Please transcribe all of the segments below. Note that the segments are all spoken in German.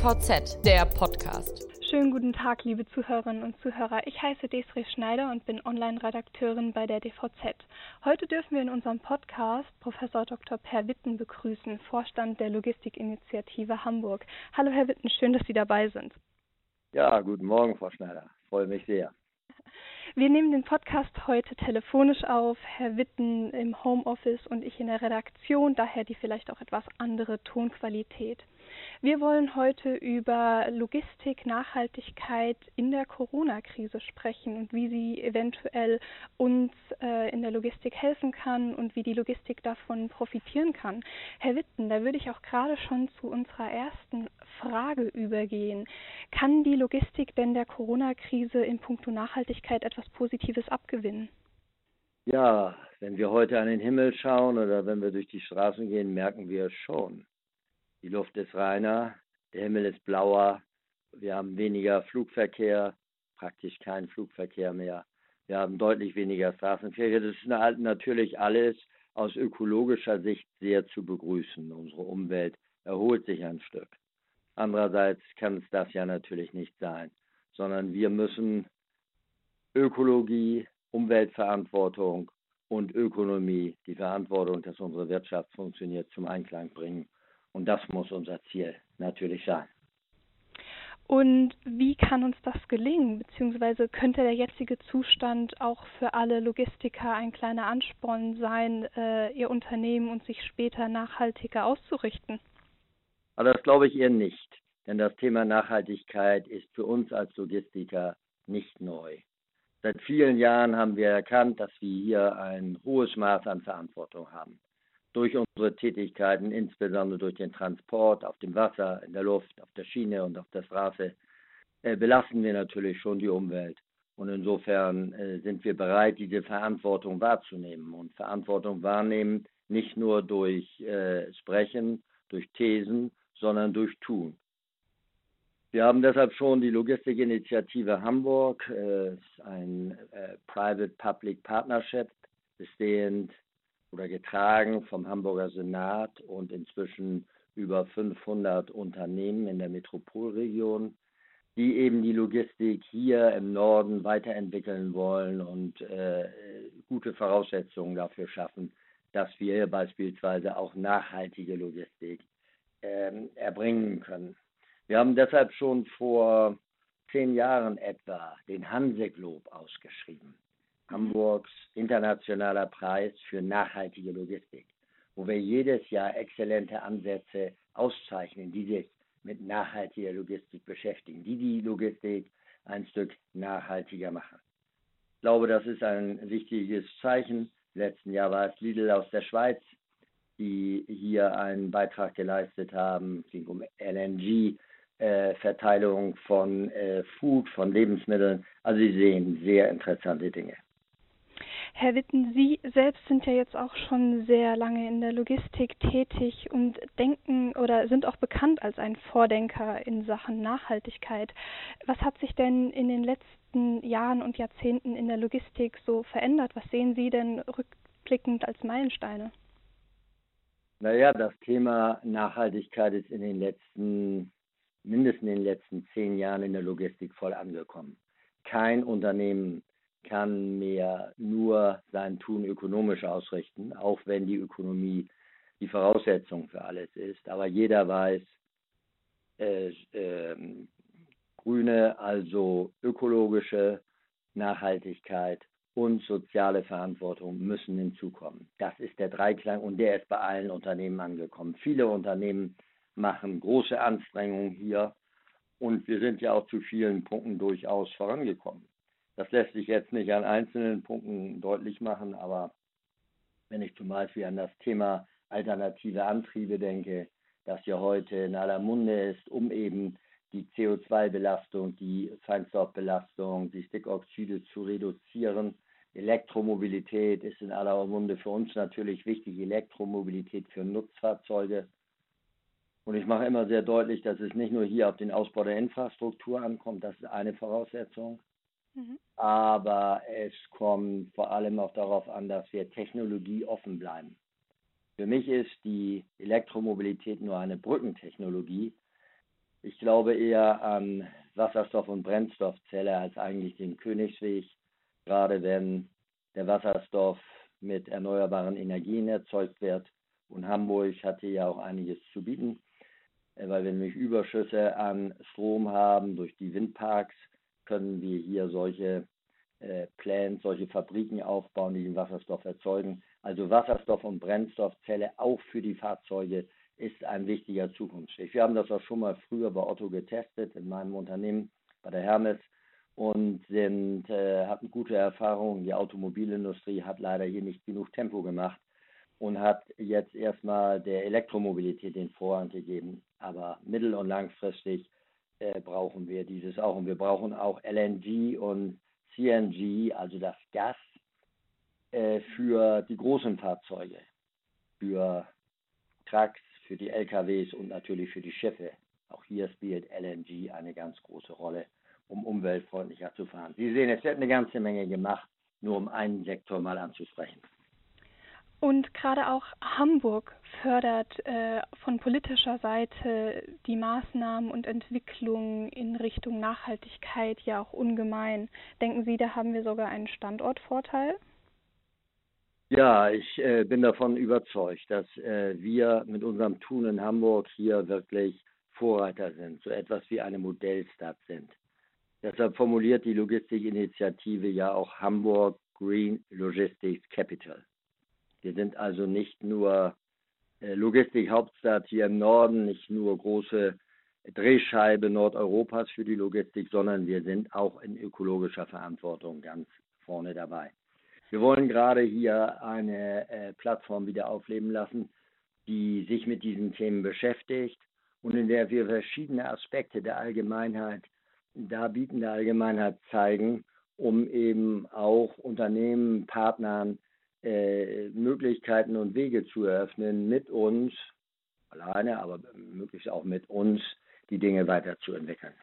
DVZ, der Podcast. Schönen guten Tag, liebe Zuhörerinnen und Zuhörer. Ich heiße Desiree Schneider und bin Online-Redakteurin bei der DVZ. Heute dürfen wir in unserem Podcast Professor Dr. Per Witten begrüßen, Vorstand der Logistikinitiative Hamburg. Hallo, Herr Witten, schön, dass Sie dabei sind. Ja, guten Morgen, Frau Schneider. Freue mich sehr. Wir nehmen den Podcast heute telefonisch auf, Herr Witten im Homeoffice und ich in der Redaktion, daher die vielleicht auch etwas andere Tonqualität. Wir wollen heute über Logistik, Nachhaltigkeit in der Corona-Krise sprechen und wie sie eventuell uns äh, in der Logistik helfen kann und wie die Logistik davon profitieren kann. Herr Witten, da würde ich auch gerade schon zu unserer ersten Frage übergehen. Kann die Logistik denn der Corona-Krise in puncto Nachhaltigkeit etwas Positives abgewinnen? Ja, wenn wir heute an den Himmel schauen oder wenn wir durch die Straßen gehen, merken wir es schon. Die Luft ist reiner, der Himmel ist blauer, wir haben weniger Flugverkehr, praktisch keinen Flugverkehr mehr. Wir haben deutlich weniger Straßenverkehr. Das ist natürlich alles aus ökologischer Sicht sehr zu begrüßen. Unsere Umwelt erholt sich ein Stück. Andererseits kann es das ja natürlich nicht sein, sondern wir müssen Ökologie, Umweltverantwortung und Ökonomie, die Verantwortung, dass unsere Wirtschaft funktioniert, zum Einklang bringen. Und das muss unser Ziel natürlich sein. Und wie kann uns das gelingen? Beziehungsweise könnte der jetzige Zustand auch für alle Logistiker ein kleiner Ansporn sein, äh, ihr Unternehmen und sich später nachhaltiger auszurichten? Aber das glaube ich eher nicht. Denn das Thema Nachhaltigkeit ist für uns als Logistiker nicht neu. Seit vielen Jahren haben wir erkannt, dass wir hier ein hohes Maß an Verantwortung haben durch unsere Tätigkeiten, insbesondere durch den Transport auf dem Wasser, in der Luft, auf der Schiene und auf der Straße, äh, belasten wir natürlich schon die Umwelt. Und insofern äh, sind wir bereit, diese Verantwortung wahrzunehmen. Und Verantwortung wahrnehmen nicht nur durch äh, Sprechen, durch Thesen, sondern durch Tun. Wir haben deshalb schon die Logistikinitiative Hamburg, äh, ein äh, Private-Public Partnership, bestehend oder getragen vom Hamburger Senat und inzwischen über 500 Unternehmen in der Metropolregion, die eben die Logistik hier im Norden weiterentwickeln wollen und äh, gute Voraussetzungen dafür schaffen, dass wir beispielsweise auch nachhaltige Logistik äh, erbringen können. Wir haben deshalb schon vor zehn Jahren etwa den Hanseglob ausgeschrieben. Hamburgs internationaler Preis für nachhaltige Logistik, wo wir jedes Jahr exzellente Ansätze auszeichnen, die sich mit nachhaltiger Logistik beschäftigen, die die Logistik ein Stück nachhaltiger machen. Ich glaube, das ist ein wichtiges Zeichen. Im letzten Jahr war es Lidl aus der Schweiz, die hier einen Beitrag geleistet haben. Es ging um LNG, äh, Verteilung von äh, Food, von Lebensmitteln. Also Sie sehen sehr interessante Dinge. Herr Witten, Sie selbst sind ja jetzt auch schon sehr lange in der Logistik tätig und denken oder sind auch bekannt als ein Vordenker in Sachen Nachhaltigkeit. Was hat sich denn in den letzten Jahren und Jahrzehnten in der Logistik so verändert? Was sehen Sie denn rückblickend als Meilensteine? Naja, das Thema Nachhaltigkeit ist in den letzten, mindestens in den letzten zehn Jahren in der Logistik voll angekommen. Kein Unternehmen kann mehr nur sein Tun ökonomisch ausrichten, auch wenn die Ökonomie die Voraussetzung für alles ist. Aber jeder weiß, äh, äh, grüne, also ökologische Nachhaltigkeit und soziale Verantwortung müssen hinzukommen. Das ist der Dreiklang und der ist bei allen Unternehmen angekommen. Viele Unternehmen machen große Anstrengungen hier und wir sind ja auch zu vielen Punkten durchaus vorangekommen. Das lässt sich jetzt nicht an einzelnen Punkten deutlich machen, aber wenn ich zum Beispiel an das Thema alternative Antriebe denke, das ja heute in aller Munde ist, um eben die CO2-Belastung, die Feinstaubbelastung, die Stickoxide zu reduzieren. Elektromobilität ist in aller Munde für uns natürlich wichtig, Elektromobilität für Nutzfahrzeuge. Und ich mache immer sehr deutlich, dass es nicht nur hier auf den Ausbau der Infrastruktur ankommt, das ist eine Voraussetzung, Mhm. Aber es kommt vor allem auch darauf an, dass wir technologieoffen bleiben. Für mich ist die Elektromobilität nur eine Brückentechnologie. Ich glaube eher an Wasserstoff- und Brennstoffzelle als eigentlich den Königsweg, gerade wenn der Wasserstoff mit erneuerbaren Energien erzeugt wird. Und Hamburg hatte ja auch einiges zu bieten, äh, weil wir nämlich Überschüsse an Strom haben durch die Windparks, können wir hier solche äh, Plants, solche Fabriken aufbauen, die den Wasserstoff erzeugen. Also Wasserstoff- und Brennstoffzelle auch für die Fahrzeuge ist ein wichtiger Zukunftsweg. Wir haben das auch schon mal früher bei Otto getestet, in meinem Unternehmen, bei der Hermes und sind, äh, hatten gute Erfahrungen. Die Automobilindustrie hat leider hier nicht genug Tempo gemacht und hat jetzt erstmal der Elektromobilität den Vorrang gegeben. Aber mittel- und langfristig äh, brauchen wir dieses auch. Und wir brauchen auch LNG und CNG, also das Gas, äh, für die großen Fahrzeuge, für Trucks, für die LKWs und natürlich für die Schiffe. Auch hier spielt LNG eine ganz große Rolle, um umweltfreundlicher zu fahren. Sie sehen, es wird eine ganze Menge gemacht, nur um einen Sektor mal anzusprechen. Und gerade auch Hamburg fördert äh, von politischer Seite die Maßnahmen und Entwicklungen in Richtung Nachhaltigkeit ja auch ungemein. Denken Sie, da haben wir sogar einen Standortvorteil? Ja, ich äh, bin davon überzeugt, dass äh, wir mit unserem Tun in Hamburg hier wirklich Vorreiter sind, so etwas wie eine Modellstadt sind. Deshalb formuliert die Logistikinitiative ja auch Hamburg Green Logistics Capital. Wir sind also nicht nur äh, Logistikhauptstadt hier im Norden, nicht nur große Drehscheibe Nordeuropas für die Logistik, sondern wir sind auch in ökologischer Verantwortung ganz vorne dabei. Wir wollen gerade hier eine äh, Plattform wieder aufleben lassen, die sich mit diesen Themen beschäftigt und in der wir verschiedene Aspekte der Allgemeinheit darbieten, der Allgemeinheit zeigen, um eben auch Unternehmen, Partnern äh, Möglichkeiten und Wege zu eröffnen, mit uns, alleine, aber möglichst auch mit uns, die Dinge weiterzuentwickeln.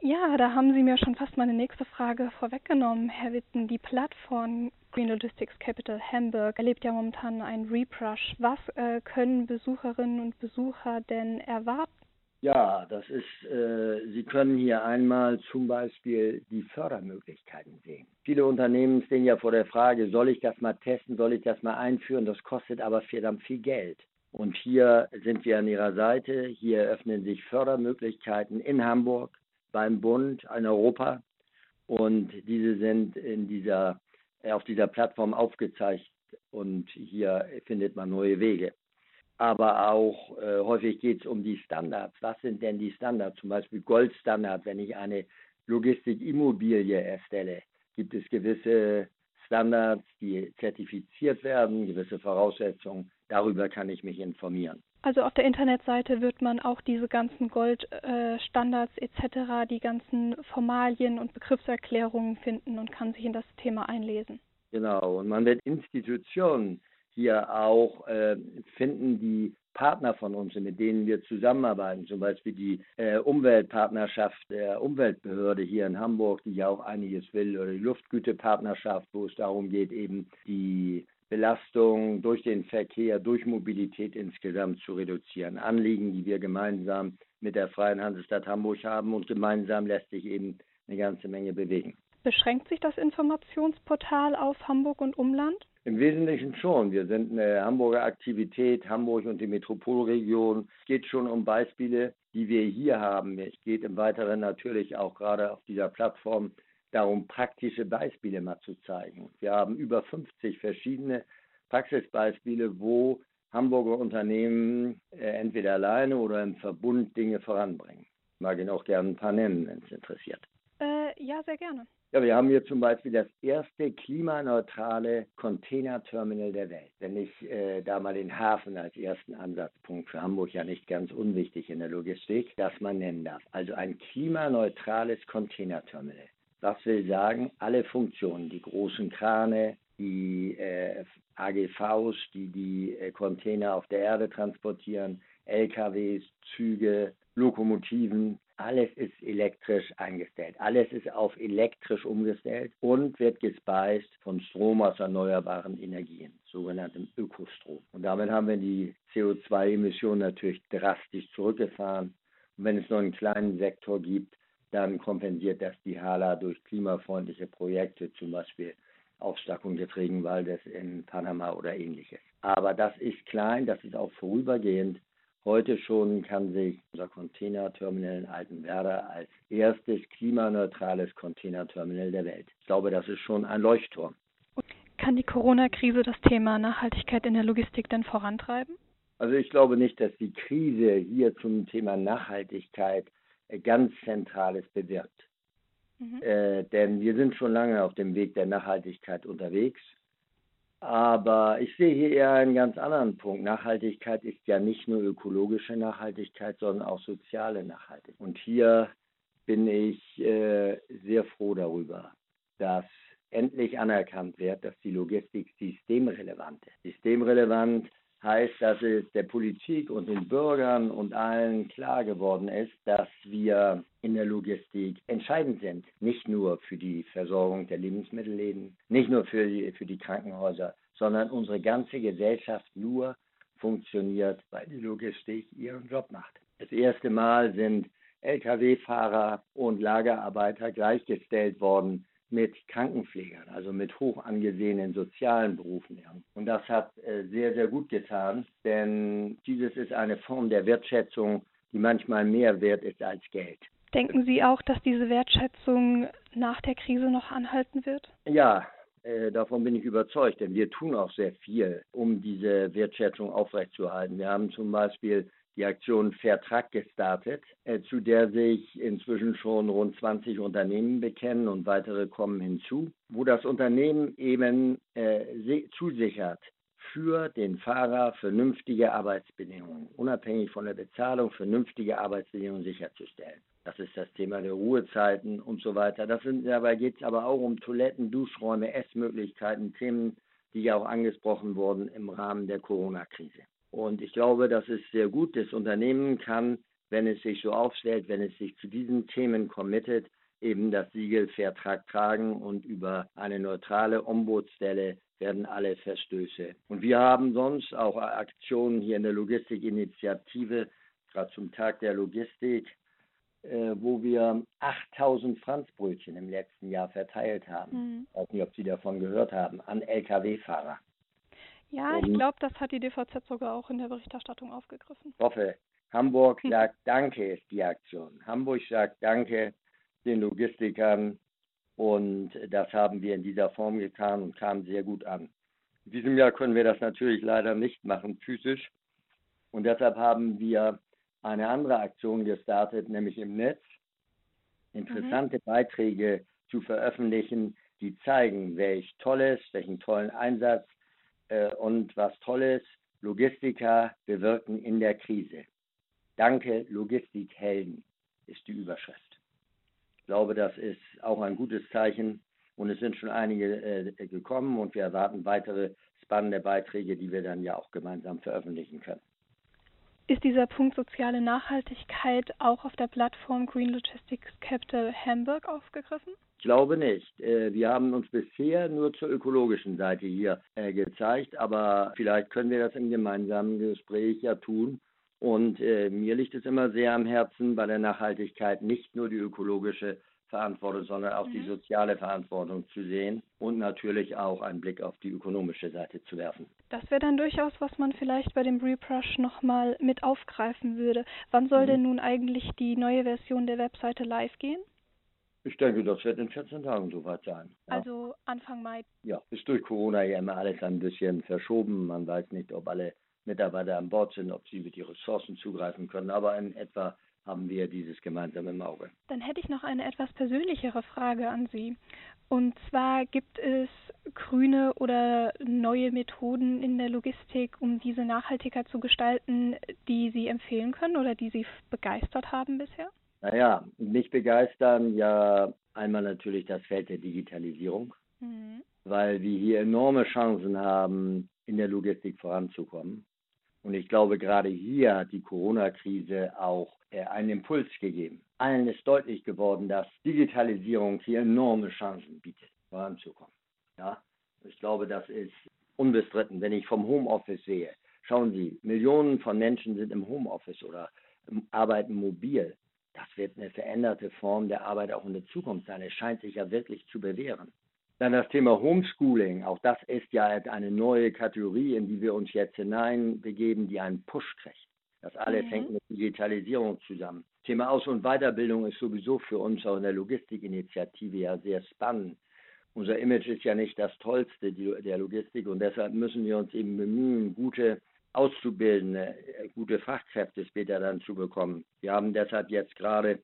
Ja, da haben Sie mir schon fast meine nächste Frage vorweggenommen, Herr Witten. Die Plattform Green Logistics Capital Hamburg erlebt ja momentan einen Reprush. Was äh, können Besucherinnen und Besucher denn erwarten? Ja, das ist, äh, Sie können hier einmal zum Beispiel die Fördermöglichkeiten sehen. Viele Unternehmen stehen ja vor der Frage, soll ich das mal testen, soll ich das mal einführen, das kostet aber verdammt viel Geld. Und hier sind wir an Ihrer Seite, hier öffnen sich Fördermöglichkeiten in Hamburg, beim Bund, in Europa. Und diese sind in dieser, auf dieser Plattform aufgezeigt. Und hier findet man neue Wege aber auch äh, häufig geht es um die Standards. Was sind denn die Standards? Zum Beispiel Goldstandard, wenn ich eine Logistikimmobilie erstelle, gibt es gewisse Standards, die zertifiziert werden, gewisse Voraussetzungen. Darüber kann ich mich informieren. Also auf der Internetseite wird man auch diese ganzen Goldstandards äh, etc., die ganzen Formalien und Begriffserklärungen finden und kann sich in das Thema einlesen. Genau, und man wird Institutionen hier auch äh, finden die Partner von uns, mit denen wir zusammenarbeiten, zum Beispiel die äh, Umweltpartnerschaft der Umweltbehörde hier in Hamburg, die ja auch einiges will, oder die Luftgütepartnerschaft, wo es darum geht, eben die Belastung durch den Verkehr, durch Mobilität insgesamt zu reduzieren. Anliegen, die wir gemeinsam mit der Freien Hansestadt Hamburg haben und gemeinsam lässt sich eben eine ganze Menge bewegen. Beschränkt sich das Informationsportal auf Hamburg und Umland? Im Wesentlichen schon. Wir sind eine Hamburger Aktivität, Hamburg und die Metropolregion. Es geht schon um Beispiele, die wir hier haben. Es geht im Weiteren natürlich auch gerade auf dieser Plattform darum, praktische Beispiele mal zu zeigen. Wir haben über 50 verschiedene Praxisbeispiele, wo Hamburger Unternehmen äh, entweder alleine oder im Verbund Dinge voranbringen. Ich mag Ihnen auch gerne ein paar nennen, wenn es interessiert. Ja, sehr gerne. Ja, wir haben hier zum Beispiel das erste klimaneutrale Containerterminal der Welt. Wenn ich äh, da mal den Hafen als ersten Ansatzpunkt für Hamburg ja nicht ganz unwichtig in der Logistik, das man nennen darf. Also ein klimaneutrales Containerterminal. Das will sagen, alle Funktionen, die großen Krane, die äh, AGVs, die die äh, Container auf der Erde transportieren, LKWs, Züge, Lokomotiven, alles ist elektrisch eingestellt. Alles ist auf elektrisch umgestellt und wird gespeist von Strom aus erneuerbaren Energien, sogenanntem Ökostrom. Und damit haben wir die CO2-Emissionen natürlich drastisch zurückgefahren. Und wenn es nur einen kleinen Sektor gibt, dann kompensiert das die Hala durch klimafreundliche Projekte, zum Beispiel Aufstockung des Regenwaldes in Panama oder ähnliches. Aber das ist klein, das ist auch vorübergehend. Heute schon kann sich unser Containerterminal in Altenwerder als erstes klimaneutrales Containerterminal der Welt. Ich glaube, das ist schon ein Leuchtturm. Kann die Corona-Krise das Thema Nachhaltigkeit in der Logistik denn vorantreiben? Also ich glaube nicht, dass die Krise hier zum Thema Nachhaltigkeit ganz Zentrales bewirkt. Mhm. Äh, denn wir sind schon lange auf dem Weg der Nachhaltigkeit unterwegs. Aber ich sehe hier eher einen ganz anderen Punkt. Nachhaltigkeit ist ja nicht nur ökologische Nachhaltigkeit, sondern auch soziale Nachhaltigkeit. Und hier bin ich äh, sehr froh darüber, dass endlich anerkannt wird, dass die Logistik systemrelevant ist. Systemrelevant heißt, dass es der Politik und den Bürgern und allen klar geworden ist, dass wir in der Logistik entscheidend sind. Nicht nur für die Versorgung der Lebensmittelläden, nicht nur für die, für die Krankenhäuser, sondern unsere ganze Gesellschaft nur funktioniert, weil die Logistik ihren Job macht. Das erste Mal sind Lkw-Fahrer und Lagerarbeiter gleichgestellt worden mit Krankenpflegern, also mit hoch angesehenen sozialen Berufen. Und das hat äh, sehr, sehr gut getan, denn dieses ist eine Form der Wertschätzung, die manchmal mehr wert ist als Geld. Denken Sie auch, dass diese Wertschätzung nach der Krise noch anhalten wird? Ja, äh, davon bin ich überzeugt, denn wir tun auch sehr viel, um diese Wertschätzung aufrechtzuerhalten. Wir haben zum Beispiel die Aktion Fairtrack gestartet, äh, zu der sich inzwischen schon rund 20 Unternehmen bekennen und weitere kommen hinzu, wo das Unternehmen eben äh, zusichert, für den Fahrer vernünftige Arbeitsbedingungen, unabhängig von der Bezahlung, vernünftige Arbeitsbedingungen sicherzustellen. Das ist das Thema der Ruhezeiten und so weiter. Sind, dabei geht es aber auch um Toiletten, Duschräume, Essmöglichkeiten, Themen, die ja auch angesprochen wurden im Rahmen der Corona-Krise. Und ich glaube, das ist sehr gut. Das Unternehmen kann, wenn es sich so aufstellt, wenn es sich zu diesen Themen committet, eben das Siegel Vertrag tragen und über eine neutrale Ombudsstelle werden alle Verstöße. Und wir haben sonst auch Aktionen hier in der Logistikinitiative, gerade zum Tag der Logistik, äh, wo wir 8000 Franzbrötchen im letzten Jahr verteilt haben. Mhm. Ich weiß nicht, ob Sie davon gehört haben, an Lkw-Fahrer. Ja, ich glaube, das hat die DVZ sogar auch in der Berichterstattung aufgegriffen. Hoffe. Hamburg sagt Danke ist die Aktion. Hamburg sagt Danke den Logistikern und das haben wir in dieser Form getan und kam sehr gut an. In diesem Jahr können wir das natürlich leider nicht machen, physisch. Und deshalb haben wir eine andere Aktion gestartet, nämlich im Netz, interessante mhm. Beiträge zu veröffentlichen, die zeigen, welch tolles, welchen tollen Einsatz äh, und was Tolles, Logistiker bewirken in der Krise. Danke, Logistikhelden ist die Überschrift. Ich glaube, das ist auch ein gutes Zeichen und es sind schon einige äh, gekommen und wir erwarten weitere spannende Beiträge, die wir dann ja auch gemeinsam veröffentlichen können. Ist dieser Punkt soziale Nachhaltigkeit auch auf der Plattform Green Logistics Capital Hamburg aufgegriffen? Ich glaube nicht. Äh, wir haben uns bisher nur zur ökologischen Seite hier äh, gezeigt, aber vielleicht können wir das im gemeinsamen Gespräch ja tun. Und äh, mir liegt es immer sehr am Herzen, bei der Nachhaltigkeit nicht nur die ökologische Verantwortung, sondern auch mhm. die soziale Verantwortung zu sehen und natürlich auch einen Blick auf die ökonomische Seite zu werfen. Das wäre dann durchaus, was man vielleicht bei dem Rebrush nochmal mit aufgreifen würde. Wann soll mhm. denn nun eigentlich die neue Version der Webseite live gehen? Ich denke, das wird in 14 Tagen soweit sein. Ja. Also Anfang Mai. Ja, ist durch Corona ja immer alles ein bisschen verschoben. Man weiß nicht, ob alle Mitarbeiter an Bord sind, ob sie mit die Ressourcen zugreifen können. Aber in etwa haben wir dieses gemeinsam im Auge. Dann hätte ich noch eine etwas persönlichere Frage an Sie. Und zwar gibt es grüne oder neue Methoden in der Logistik, um diese nachhaltiger zu gestalten, die Sie empfehlen können oder die Sie begeistert haben bisher? Naja, mich begeistern ja einmal natürlich das Feld der Digitalisierung, mhm. weil wir hier enorme Chancen haben, in der Logistik voranzukommen. Und ich glaube, gerade hier hat die Corona-Krise auch einen Impuls gegeben. Allen ist deutlich geworden, dass Digitalisierung hier enorme Chancen bietet, voranzukommen. Ja? Ich glaube, das ist unbestritten. Wenn ich vom Homeoffice sehe, schauen Sie, Millionen von Menschen sind im Homeoffice oder arbeiten mobil. Das wird eine veränderte Form der Arbeit auch in der Zukunft sein. Es scheint sich ja wirklich zu bewähren. Dann das Thema Homeschooling. Auch das ist ja eine neue Kategorie, in die wir uns jetzt hineinbegeben, die einen Push kriegt. Das alles mhm. hängt mit Digitalisierung zusammen. Thema Aus- und Weiterbildung ist sowieso für uns auch in der Logistikinitiative ja sehr spannend. Unser Image ist ja nicht das Tollste der Logistik und deshalb müssen wir uns eben bemühen, gute Auszubildende, äh, gute Fachkräfte später dann zu bekommen. Wir haben deshalb jetzt gerade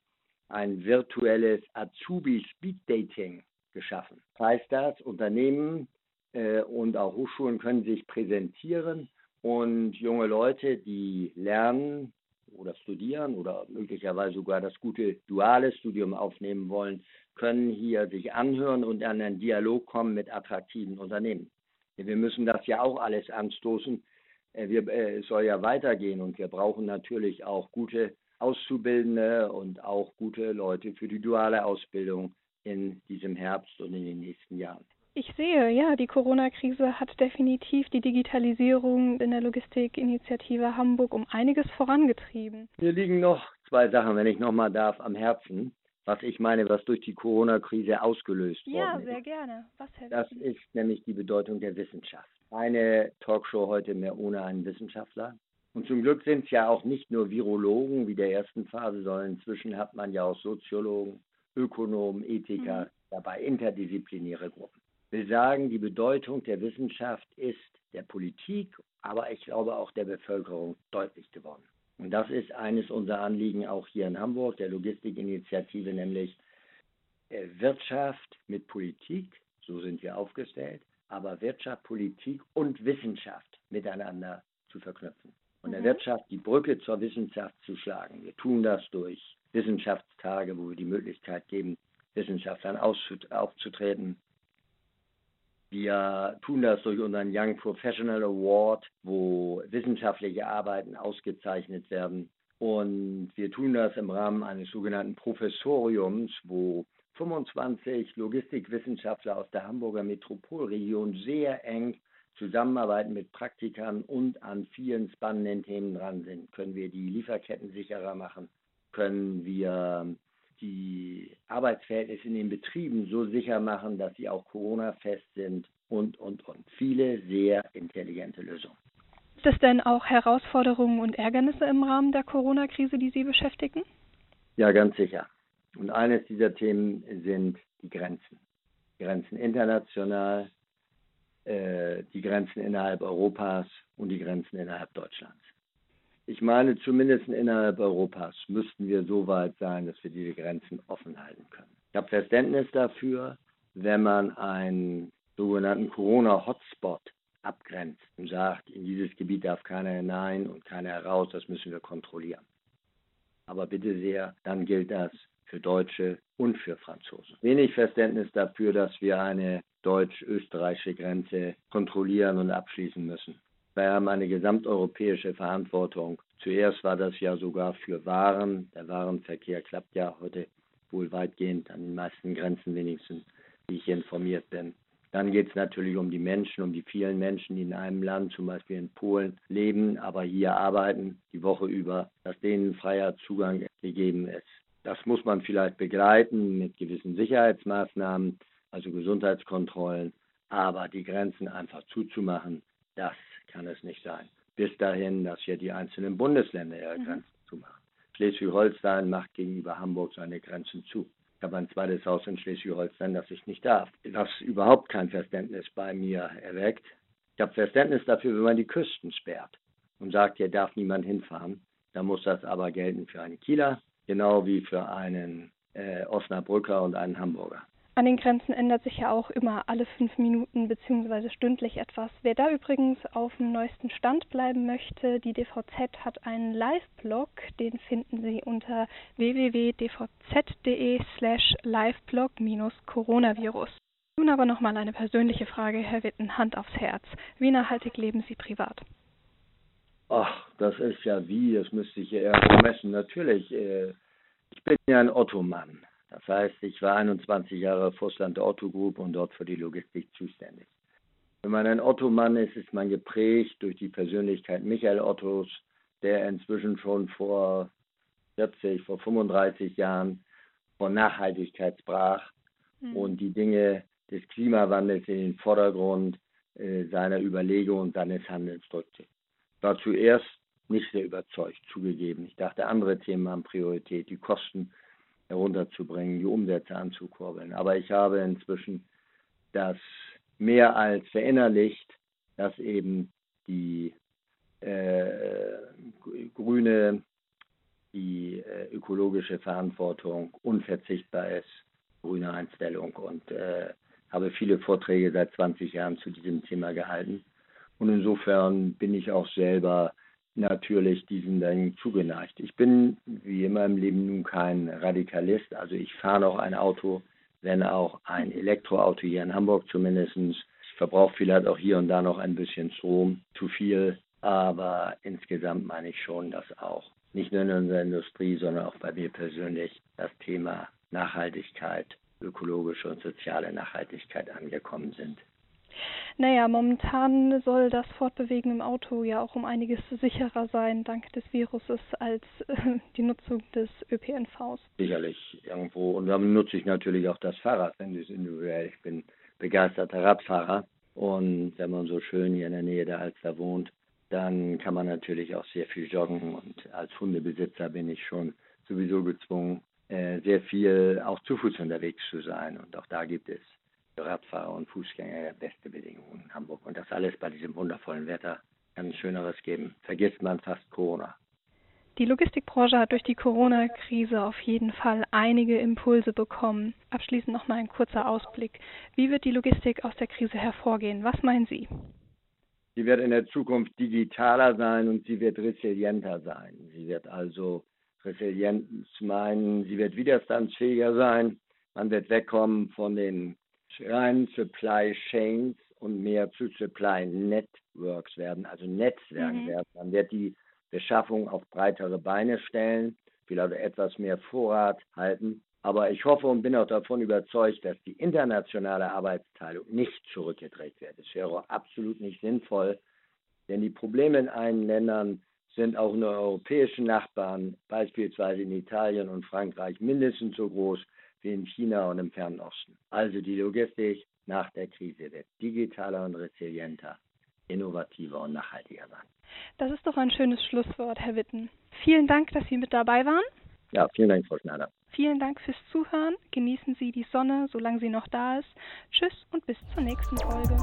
ein virtuelles Azubi Speed Dating geschaffen. Das heißt das, Unternehmen äh, und auch Hochschulen können sich präsentieren und junge Leute, die lernen oder studieren oder möglicherweise sogar das gute duale Studium aufnehmen wollen, können hier sich anhören und an einen Dialog kommen mit attraktiven Unternehmen. Wir müssen das ja auch alles anstoßen. Äh, wir, äh, es soll ja weitergehen und wir brauchen natürlich auch gute Auszubildende und auch gute Leute für die duale Ausbildung in diesem Herbst und in den nächsten Jahren. Ich sehe, ja, die Corona-Krise hat definitiv die Digitalisierung in der Logistikinitiative Hamburg um einiges vorangetrieben. Mir liegen noch zwei Sachen, wenn ich nochmal darf, am Herzen, was ich meine, was durch die Corona-Krise ausgelöst ja, ist. Ja, sehr gerne. Was, Herr das ist nämlich die Bedeutung der Wissenschaft. Eine Talkshow heute mehr ohne einen Wissenschaftler. Und zum Glück sind es ja auch nicht nur Virologen wie der ersten Phase, sondern inzwischen hat man ja auch Soziologen, Ökonomen, Ethiker, mhm. dabei interdisziplinäre Gruppen will sagen, die Bedeutung der Wissenschaft ist der Politik, aber ich glaube auch der Bevölkerung deutlich geworden. Und das ist eines unserer Anliegen auch hier in Hamburg, der Logistikinitiative, nämlich äh, Wirtschaft mit Politik, so sind wir aufgestellt, aber Wirtschaft, Politik und Wissenschaft miteinander zu verknüpfen. Und der mhm. Wirtschaft die Brücke zur Wissenschaft zu schlagen. Wir tun das durch Wissenschaftstage, wo wir die Möglichkeit geben, Wissenschaftlern aufzutreten, wir tun das durch unseren Young Professional Award, wo wissenschaftliche Arbeiten ausgezeichnet werden. Und wir tun das im Rahmen eines sogenannten Professoriums, wo 25 Logistikwissenschaftler aus der Hamburger Metropolregion sehr eng zusammenarbeiten mit Praktikern und an vielen spannenden Themen dran sind. Können wir die Lieferketten sicherer machen? Können wir die Arbeitsverhältnisse in den Betrieben so sicher machen, dass sie auch Corona-fest sind und, und, und. Viele sehr intelligente Lösungen. Gibt es denn auch Herausforderungen und Ärgernisse im Rahmen der Corona-Krise, die Sie beschäftigen? Ja, ganz sicher. Und eines dieser Themen sind die Grenzen. Grenzen international, äh, die Grenzen innerhalb Europas und die Grenzen innerhalb Deutschlands. Ich meine, zumindest innerhalb Europas müssten wir so weit sein, dass wir diese Grenzen offen halten können. Ich habe Verständnis dafür, wenn man einen sogenannten Corona-Hotspot abgrenzt und sagt, in dieses Gebiet darf keiner hinein und keiner heraus, das müssen wir kontrollieren. Aber bitte sehr, dann gilt das für Deutsche und für Franzosen. Wenig Verständnis dafür, dass wir eine deutsch-österreichische Grenze kontrollieren und abschließen müssen. Wir haben eine gesamteuropäische Verantwortung. Zuerst war das ja sogar für Waren. Der Warenverkehr klappt ja heute wohl weitgehend an den meisten Grenzen wenigstens, wie ich informiert bin. Dann geht es natürlich um die Menschen, um die vielen Menschen, die in einem Land, zum Beispiel in Polen, leben, aber hier arbeiten, die Woche über, dass denen freier Zugang gegeben ist. Das muss man vielleicht begleiten mit gewissen Sicherheitsmaßnahmen, also Gesundheitskontrollen, aber die Grenzen einfach zuzumachen, das kann es nicht sein. Bis dahin, dass hier die einzelnen Bundesländer ihre mhm. Grenzen zumachen. Schleswig-Holstein macht gegenüber Hamburg seine Grenzen zu. Ich habe ein zweites Haus in Schleswig-Holstein, das ich nicht darf. Was überhaupt kein Verständnis bei mir erweckt. Ich habe Verständnis dafür, wenn man die Küsten sperrt und sagt, hier darf niemand hinfahren. Dann muss das aber gelten für einen Kieler, genau wie für einen äh, Osnabrücker und einen Hamburger. An den Grenzen ändert sich ja auch immer alle fünf Minuten bzw. stündlich etwas. Wer da übrigens auf dem neuesten Stand bleiben möchte, die DVZ hat einen Live-Blog, den finden Sie unter www.dvz.de slash liveblog-coronavirus. Nun aber nochmal eine persönliche Frage, Herr Witten, Hand aufs Herz. Wie nachhaltig leben Sie privat? Ach, das ist ja wie, das müsste ich ja eher messen. Natürlich, äh, ich bin ja ein Ottomann. Das heißt, ich war 21 Jahre Vorstand der Otto Group und dort für die Logistik zuständig. Wenn man ein Otto-Mann ist, ist man geprägt durch die Persönlichkeit Michael Ottos, der inzwischen schon vor 40, vor 35 Jahren von Nachhaltigkeit sprach mhm. und die Dinge des Klimawandels in den Vordergrund äh, seiner Überlegungen und seines Handelns drückte. Ich war zuerst nicht sehr überzeugt, zugegeben. Ich dachte, andere Themen haben Priorität, die Kosten herunterzubringen, die Umsätze anzukurbeln. Aber ich habe inzwischen das mehr als verinnerlicht, dass eben die äh, grüne, die äh, ökologische Verantwortung unverzichtbar ist, grüne Einstellung und äh, habe viele Vorträge seit 20 Jahren zu diesem Thema gehalten. Und insofern bin ich auch selber natürlich diesen Dingen zugeneigt. Ich bin wie immer im Leben nun kein Radikalist, also ich fahre noch ein Auto, wenn auch ein Elektroauto hier in Hamburg zumindest. Ich verbrauche vielleicht auch hier und da noch ein bisschen Strom, zu viel, aber insgesamt meine ich schon, dass auch nicht nur in unserer Industrie, sondern auch bei mir persönlich das Thema Nachhaltigkeit, ökologische und soziale Nachhaltigkeit angekommen sind. Naja, momentan soll das Fortbewegen im Auto ja auch um einiges sicherer sein, dank des Viruses, als äh, die Nutzung des ÖPNVs. Sicherlich irgendwo. Und dann nutze ich natürlich auch das Fahrrad, wenn es individuell. Ich bin begeisterter Radfahrer. Und wenn man so schön hier in der Nähe der Alster wohnt, dann kann man natürlich auch sehr viel joggen. Und als Hundebesitzer bin ich schon sowieso gezwungen, äh, sehr viel auch zu Fuß unterwegs zu sein. Und auch da gibt es Radfahrer und Fußgänger beste Bedingungen in Hamburg. Und das alles bei diesem wundervollen Wetter kann schöneres geben. Vergisst man fast Corona. Die Logistikbranche hat durch die Corona-Krise auf jeden Fall einige Impulse bekommen. Abschließend noch mal ein kurzer Ausblick. Wie wird die Logistik aus der Krise hervorgehen? Was meinen Sie? Sie wird in der Zukunft digitaler sein und sie wird resilienter sein. Sie wird also Resilienz meinen, sie wird widerstandsfähiger sein. Man wird wegkommen von den reinen Supply Chains und mehr zu Supply Networks werden, also Netzwerken mhm. werden. Man wird die Beschaffung auf breitere Beine stellen, vielleicht etwas mehr Vorrat halten. Aber ich hoffe und bin auch davon überzeugt, dass die internationale Arbeitsteilung nicht zurückgedreht wird. Es wäre absolut nicht sinnvoll, denn die Probleme in allen Ländern sind auch in den europäischen Nachbarn, beispielsweise in Italien und Frankreich, mindestens so groß wie in China und im Fernen Osten. Also die Logistik nach der Krise wird digitaler und resilienter, innovativer und nachhaltiger sein. Das ist doch ein schönes Schlusswort, Herr Witten. Vielen Dank, dass Sie mit dabei waren. Ja, vielen Dank, Frau Schneider. Vielen Dank fürs Zuhören. Genießen Sie die Sonne, solange sie noch da ist. Tschüss und bis zur nächsten Folge.